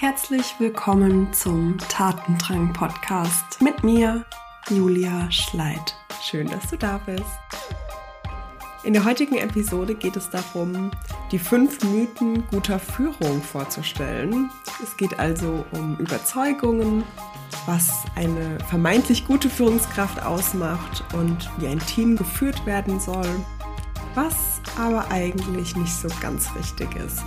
Herzlich willkommen zum Tatendrang Podcast mit mir, Julia Schleid. Schön, dass du da bist. In der heutigen Episode geht es darum, die fünf Mythen guter Führung vorzustellen. Es geht also um Überzeugungen, was eine vermeintlich gute Führungskraft ausmacht und wie ein Team geführt werden soll, was aber eigentlich nicht so ganz richtig ist.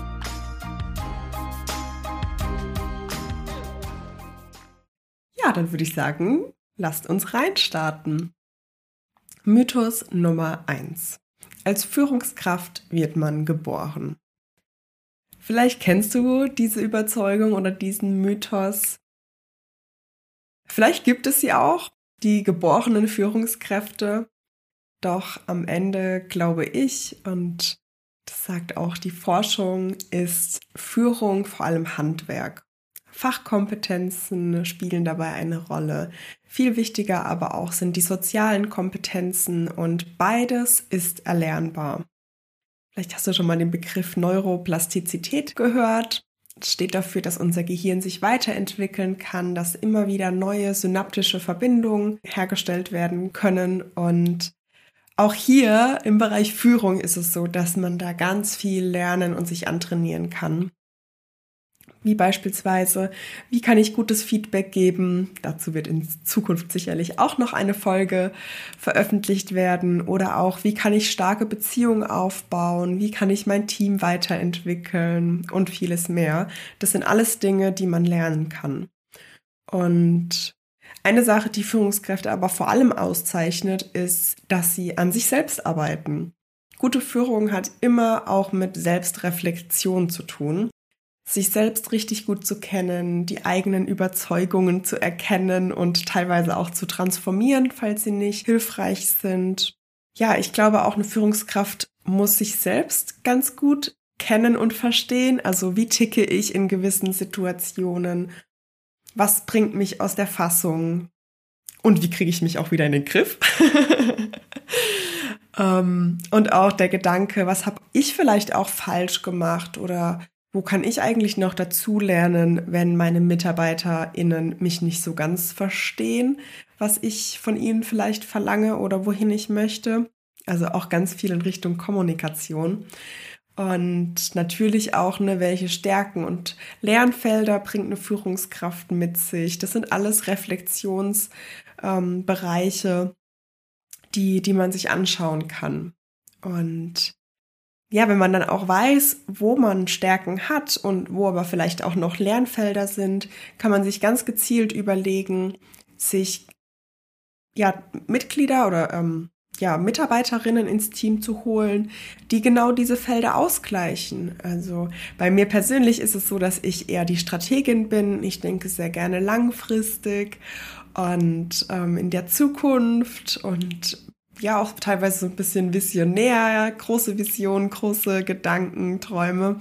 Ja, dann würde ich sagen, lasst uns reinstarten. Mythos Nummer 1. Als Führungskraft wird man geboren. Vielleicht kennst du diese Überzeugung oder diesen Mythos. Vielleicht gibt es sie auch, die geborenen Führungskräfte. Doch am Ende glaube ich, und das sagt auch die Forschung, ist Führung vor allem Handwerk. Fachkompetenzen spielen dabei eine Rolle. Viel wichtiger aber auch sind die sozialen Kompetenzen und beides ist erlernbar. Vielleicht hast du schon mal den Begriff Neuroplastizität gehört. Das steht dafür, dass unser Gehirn sich weiterentwickeln kann, dass immer wieder neue synaptische Verbindungen hergestellt werden können. Und auch hier im Bereich Führung ist es so, dass man da ganz viel lernen und sich antrainieren kann wie beispielsweise, wie kann ich gutes Feedback geben? Dazu wird in Zukunft sicherlich auch noch eine Folge veröffentlicht werden. Oder auch, wie kann ich starke Beziehungen aufbauen? Wie kann ich mein Team weiterentwickeln? Und vieles mehr. Das sind alles Dinge, die man lernen kann. Und eine Sache, die Führungskräfte aber vor allem auszeichnet, ist, dass sie an sich selbst arbeiten. Gute Führung hat immer auch mit Selbstreflexion zu tun sich selbst richtig gut zu kennen, die eigenen Überzeugungen zu erkennen und teilweise auch zu transformieren, falls sie nicht hilfreich sind. Ja, ich glaube auch eine Führungskraft muss sich selbst ganz gut kennen und verstehen. Also wie ticke ich in gewissen Situationen? Was bringt mich aus der Fassung? Und wie kriege ich mich auch wieder in den Griff? ähm, und auch der Gedanke, was habe ich vielleicht auch falsch gemacht oder wo kann ich eigentlich noch dazu lernen, wenn meine MitarbeiterInnen mich nicht so ganz verstehen, was ich von ihnen vielleicht verlange oder wohin ich möchte? Also auch ganz viel in Richtung Kommunikation. Und natürlich auch, ne, welche Stärken und Lernfelder bringt eine Führungskraft mit sich. Das sind alles Reflexionsbereiche, ähm, die, die man sich anschauen kann. Und ja, wenn man dann auch weiß, wo man Stärken hat und wo aber vielleicht auch noch Lernfelder sind, kann man sich ganz gezielt überlegen, sich ja Mitglieder oder ähm, ja Mitarbeiterinnen ins Team zu holen, die genau diese Felder ausgleichen. Also bei mir persönlich ist es so, dass ich eher die Strategin bin. Ich denke sehr gerne langfristig und ähm, in der Zukunft und ja auch teilweise so ein bisschen visionär, große Visionen, große Gedanken, Träume.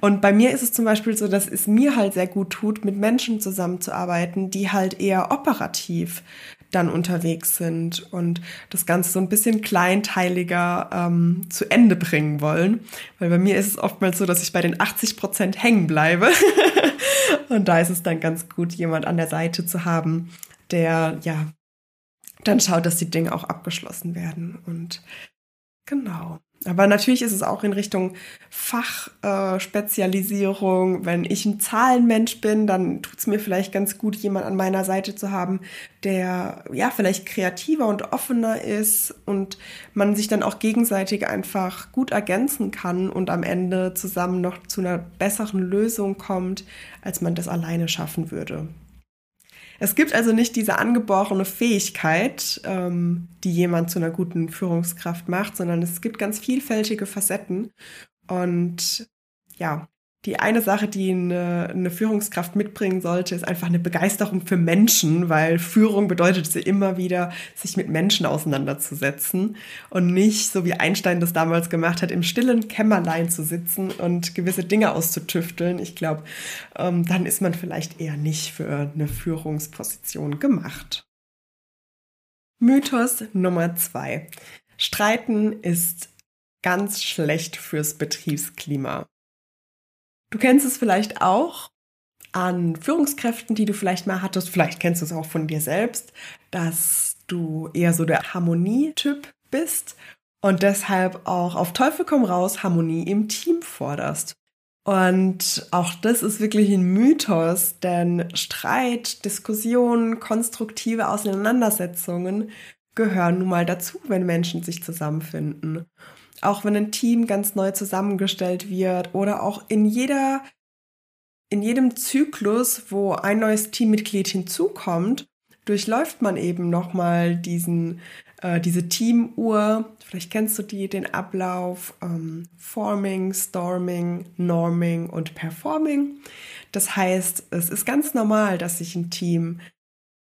Und bei mir ist es zum Beispiel so, dass es mir halt sehr gut tut, mit Menschen zusammenzuarbeiten, die halt eher operativ dann unterwegs sind und das Ganze so ein bisschen kleinteiliger ähm, zu Ende bringen wollen. Weil bei mir ist es oftmals so, dass ich bei den 80 Prozent hängen bleibe. und da ist es dann ganz gut, jemand an der Seite zu haben, der ja dann schaut, dass die Dinge auch abgeschlossen werden. Und genau. Aber natürlich ist es auch in Richtung Fachspezialisierung. Äh, Wenn ich ein Zahlenmensch bin, dann tut es mir vielleicht ganz gut, jemand an meiner Seite zu haben, der ja vielleicht kreativer und offener ist und man sich dann auch gegenseitig einfach gut ergänzen kann und am Ende zusammen noch zu einer besseren Lösung kommt, als man das alleine schaffen würde. Es gibt also nicht diese angeborene Fähigkeit, ähm, die jemand zu einer guten Führungskraft macht, sondern es gibt ganz vielfältige Facetten. Und ja, die eine Sache, die eine, eine, Führungskraft mitbringen sollte, ist einfach eine Begeisterung für Menschen, weil Führung bedeutet es immer wieder, sich mit Menschen auseinanderzusetzen und nicht, so wie Einstein das damals gemacht hat, im stillen Kämmerlein zu sitzen und gewisse Dinge auszutüfteln. Ich glaube, ähm, dann ist man vielleicht eher nicht für eine Führungsposition gemacht. Mythos Nummer zwei. Streiten ist ganz schlecht fürs Betriebsklima. Du kennst es vielleicht auch, an Führungskräften, die du vielleicht mal hattest. Vielleicht kennst du es auch von dir selbst, dass du eher so der Harmonietyp bist und deshalb auch auf Teufel komm raus Harmonie im Team forderst. Und auch das ist wirklich ein Mythos, denn Streit, Diskussionen, konstruktive Auseinandersetzungen gehören nun mal dazu, wenn Menschen sich zusammenfinden. Auch wenn ein Team ganz neu zusammengestellt wird oder auch in jeder in jedem Zyklus, wo ein neues Teammitglied hinzukommt, durchläuft man eben nochmal diesen, äh, diese Teamuhr. Vielleicht kennst du die, den Ablauf ähm, Forming, Storming, Norming und Performing. Das heißt, es ist ganz normal, dass sich ein Team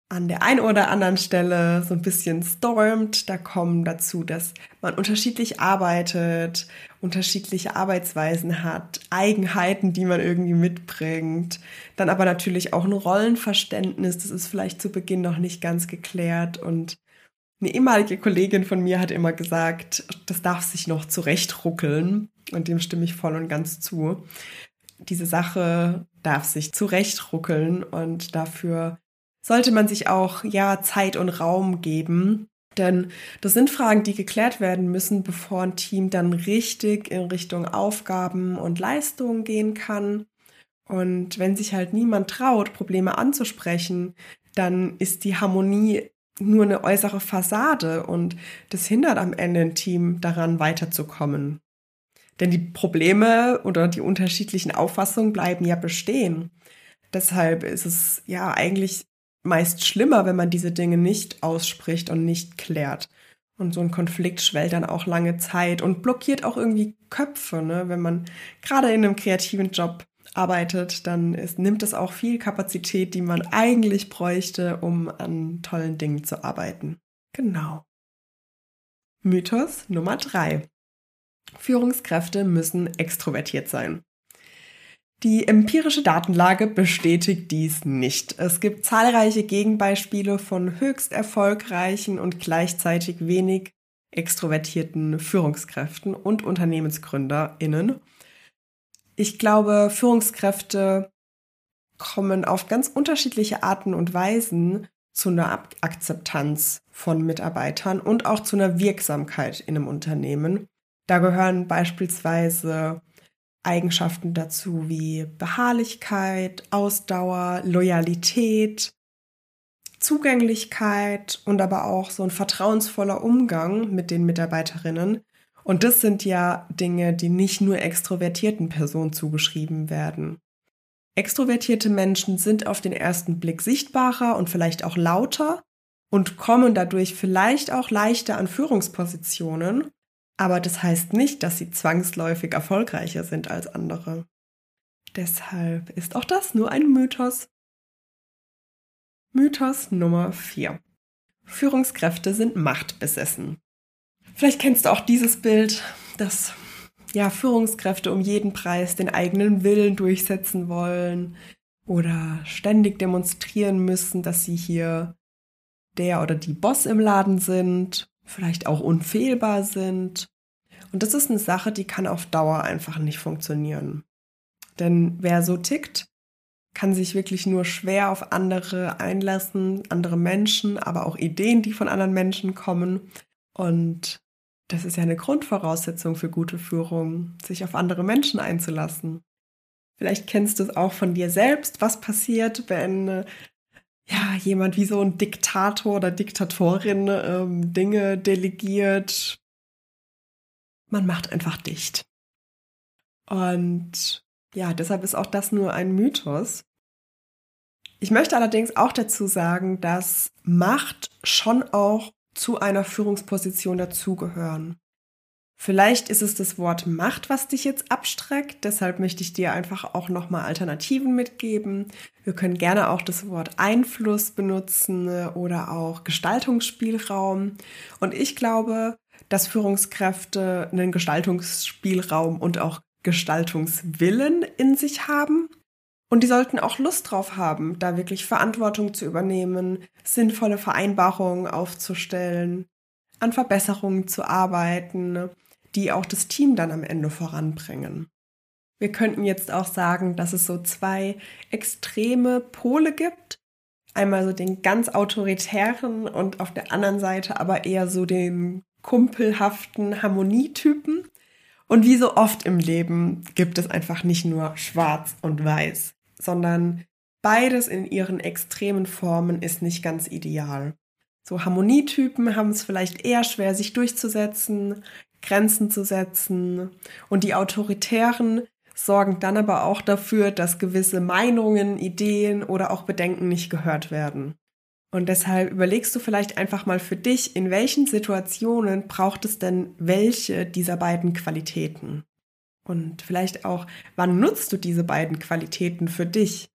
an der einen oder anderen Stelle so ein bisschen stormt. Da kommen dazu, dass man unterschiedlich arbeitet, unterschiedliche Arbeitsweisen hat, Eigenheiten, die man irgendwie mitbringt. Dann aber natürlich auch ein Rollenverständnis. Das ist vielleicht zu Beginn noch nicht ganz geklärt. Und eine ehemalige Kollegin von mir hat immer gesagt, das darf sich noch zurechtruckeln. Und dem stimme ich voll und ganz zu. Diese Sache darf sich zurechtruckeln und dafür sollte man sich auch ja Zeit und Raum geben. Denn das sind Fragen, die geklärt werden müssen, bevor ein Team dann richtig in Richtung Aufgaben und Leistungen gehen kann. Und wenn sich halt niemand traut, Probleme anzusprechen, dann ist die Harmonie nur eine äußere Fassade und das hindert am Ende ein Team daran weiterzukommen. Denn die Probleme oder die unterschiedlichen Auffassungen bleiben ja bestehen. Deshalb ist es ja eigentlich meist schlimmer, wenn man diese Dinge nicht ausspricht und nicht klärt. Und so ein Konflikt schwellt dann auch lange Zeit und blockiert auch irgendwie Köpfe. Ne? Wenn man gerade in einem kreativen Job arbeitet, dann ist, nimmt es auch viel Kapazität, die man eigentlich bräuchte, um an tollen Dingen zu arbeiten. Genau. Mythos Nummer drei: Führungskräfte müssen extrovertiert sein. Die empirische Datenlage bestätigt dies nicht. Es gibt zahlreiche Gegenbeispiele von höchst erfolgreichen und gleichzeitig wenig extrovertierten Führungskräften und Unternehmensgründerinnen. Ich glaube, Führungskräfte kommen auf ganz unterschiedliche Arten und Weisen zu einer Akzeptanz von Mitarbeitern und auch zu einer Wirksamkeit in einem Unternehmen. Da gehören beispielsweise Eigenschaften dazu wie Beharrlichkeit, Ausdauer, Loyalität, Zugänglichkeit und aber auch so ein vertrauensvoller Umgang mit den Mitarbeiterinnen. Und das sind ja Dinge, die nicht nur extrovertierten Personen zugeschrieben werden. Extrovertierte Menschen sind auf den ersten Blick sichtbarer und vielleicht auch lauter und kommen dadurch vielleicht auch leichter an Führungspositionen, aber das heißt nicht, dass sie zwangsläufig erfolgreicher sind als andere. Deshalb ist auch das nur ein Mythos. Mythos Nummer 4. Führungskräfte sind machtbesessen. Vielleicht kennst du auch dieses Bild, dass ja, Führungskräfte um jeden Preis den eigenen Willen durchsetzen wollen oder ständig demonstrieren müssen, dass sie hier der oder die Boss im Laden sind vielleicht auch unfehlbar sind. Und das ist eine Sache, die kann auf Dauer einfach nicht funktionieren. Denn wer so tickt, kann sich wirklich nur schwer auf andere einlassen, andere Menschen, aber auch Ideen, die von anderen Menschen kommen. Und das ist ja eine Grundvoraussetzung für gute Führung, sich auf andere Menschen einzulassen. Vielleicht kennst du es auch von dir selbst, was passiert, wenn ja, jemand wie so ein Diktator oder Diktatorin ähm, Dinge delegiert. Man macht einfach dicht. Und ja, deshalb ist auch das nur ein Mythos. Ich möchte allerdings auch dazu sagen, dass Macht schon auch zu einer Führungsposition dazugehören. Vielleicht ist es das Wort Macht, was dich jetzt abstreckt. Deshalb möchte ich dir einfach auch nochmal Alternativen mitgeben. Wir können gerne auch das Wort Einfluss benutzen oder auch Gestaltungsspielraum. Und ich glaube, dass Führungskräfte einen Gestaltungsspielraum und auch Gestaltungswillen in sich haben. Und die sollten auch Lust drauf haben, da wirklich Verantwortung zu übernehmen, sinnvolle Vereinbarungen aufzustellen, an Verbesserungen zu arbeiten die auch das Team dann am Ende voranbringen. Wir könnten jetzt auch sagen, dass es so zwei extreme Pole gibt. Einmal so den ganz autoritären und auf der anderen Seite aber eher so den kumpelhaften Harmonietypen. Und wie so oft im Leben gibt es einfach nicht nur schwarz und weiß, sondern beides in ihren extremen Formen ist nicht ganz ideal. So Harmonietypen haben es vielleicht eher schwer, sich durchzusetzen, Grenzen zu setzen. Und die Autoritären sorgen dann aber auch dafür, dass gewisse Meinungen, Ideen oder auch Bedenken nicht gehört werden. Und deshalb überlegst du vielleicht einfach mal für dich, in welchen Situationen braucht es denn welche dieser beiden Qualitäten? Und vielleicht auch, wann nutzt du diese beiden Qualitäten für dich?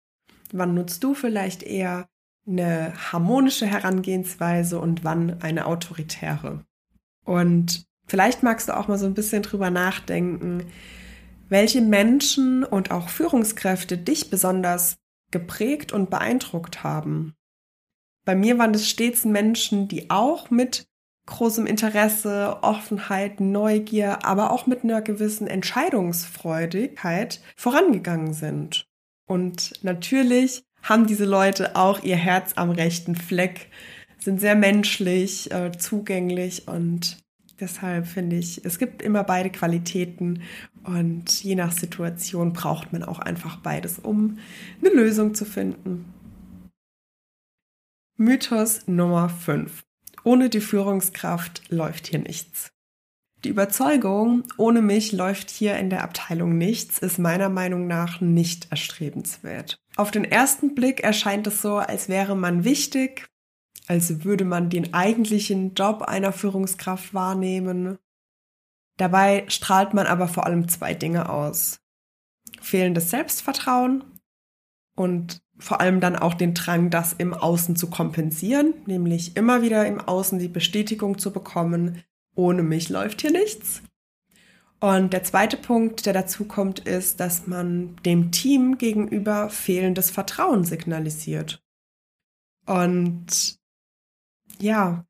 Wann nutzt du vielleicht eher eine harmonische Herangehensweise und wann eine autoritäre? Und vielleicht magst du auch mal so ein bisschen drüber nachdenken, welche Menschen und auch Führungskräfte dich besonders geprägt und beeindruckt haben. Bei mir waren es stets Menschen, die auch mit großem Interesse, Offenheit, Neugier, aber auch mit einer gewissen Entscheidungsfreudigkeit vorangegangen sind. Und natürlich haben diese Leute auch ihr Herz am rechten Fleck, sind sehr menschlich, äh, zugänglich und deshalb finde ich, es gibt immer beide Qualitäten und je nach Situation braucht man auch einfach beides, um eine Lösung zu finden. Mythos Nummer 5. Ohne die Führungskraft läuft hier nichts. Die Überzeugung, ohne mich läuft hier in der Abteilung nichts, ist meiner Meinung nach nicht erstrebenswert. Auf den ersten Blick erscheint es so, als wäre man wichtig, als würde man den eigentlichen Job einer Führungskraft wahrnehmen. Dabei strahlt man aber vor allem zwei Dinge aus. Fehlendes Selbstvertrauen und vor allem dann auch den Drang, das im Außen zu kompensieren, nämlich immer wieder im Außen die Bestätigung zu bekommen, ohne mich läuft hier nichts. Und der zweite Punkt, der dazu kommt, ist, dass man dem Team gegenüber fehlendes Vertrauen signalisiert. Und ja,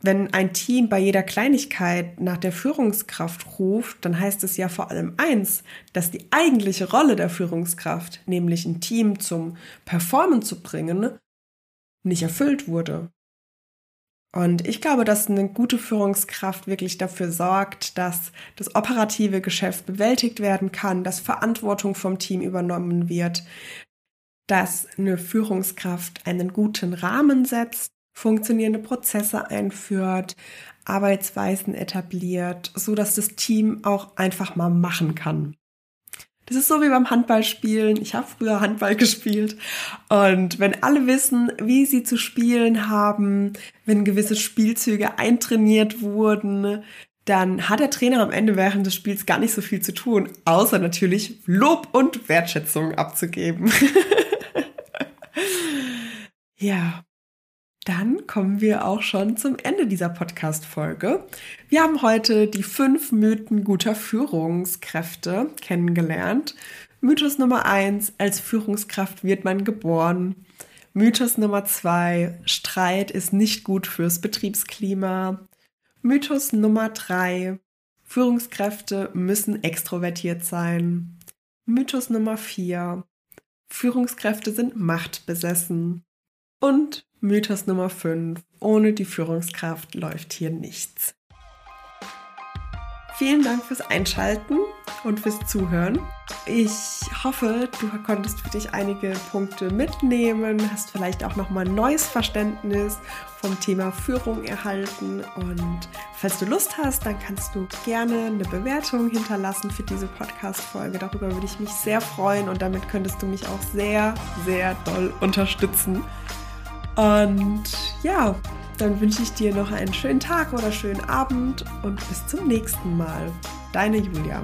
wenn ein Team bei jeder Kleinigkeit nach der Führungskraft ruft, dann heißt es ja vor allem eins, dass die eigentliche Rolle der Führungskraft, nämlich ein Team zum Performen zu bringen, nicht erfüllt wurde. Und ich glaube, dass eine gute Führungskraft wirklich dafür sorgt, dass das operative Geschäft bewältigt werden kann, dass Verantwortung vom Team übernommen wird, dass eine Führungskraft einen guten Rahmen setzt, funktionierende Prozesse einführt, Arbeitsweisen etabliert, so dass das Team auch einfach mal machen kann. Das ist so wie beim Handballspielen. Ich habe früher Handball gespielt. Und wenn alle wissen, wie sie zu spielen haben, wenn gewisse Spielzüge eintrainiert wurden, dann hat der Trainer am Ende während des Spiels gar nicht so viel zu tun, außer natürlich Lob und Wertschätzung abzugeben. ja, dann kommen wir auch schon zum Ende dieser Podcast-Folge. Wir haben heute die fünf Mythen guter Führungskräfte kennengelernt. Mythos Nummer eins: als Führungskraft wird man geboren. Mythos Nummer zwei: Streit ist nicht gut fürs Betriebsklima. Mythos Nummer drei: Führungskräfte müssen extrovertiert sein. Mythos Nummer vier: Führungskräfte sind machtbesessen. Und Mythos Nummer 5. Ohne die Führungskraft läuft hier nichts. Vielen Dank fürs Einschalten und fürs Zuhören. Ich hoffe, du konntest für dich einige Punkte mitnehmen, hast vielleicht auch nochmal ein neues Verständnis vom Thema Führung erhalten. Und falls du Lust hast, dann kannst du gerne eine Bewertung hinterlassen für diese Podcast-Folge. Darüber würde ich mich sehr freuen und damit könntest du mich auch sehr, sehr doll unterstützen. Und ja, dann wünsche ich dir noch einen schönen Tag oder schönen Abend und bis zum nächsten Mal. Deine Julia.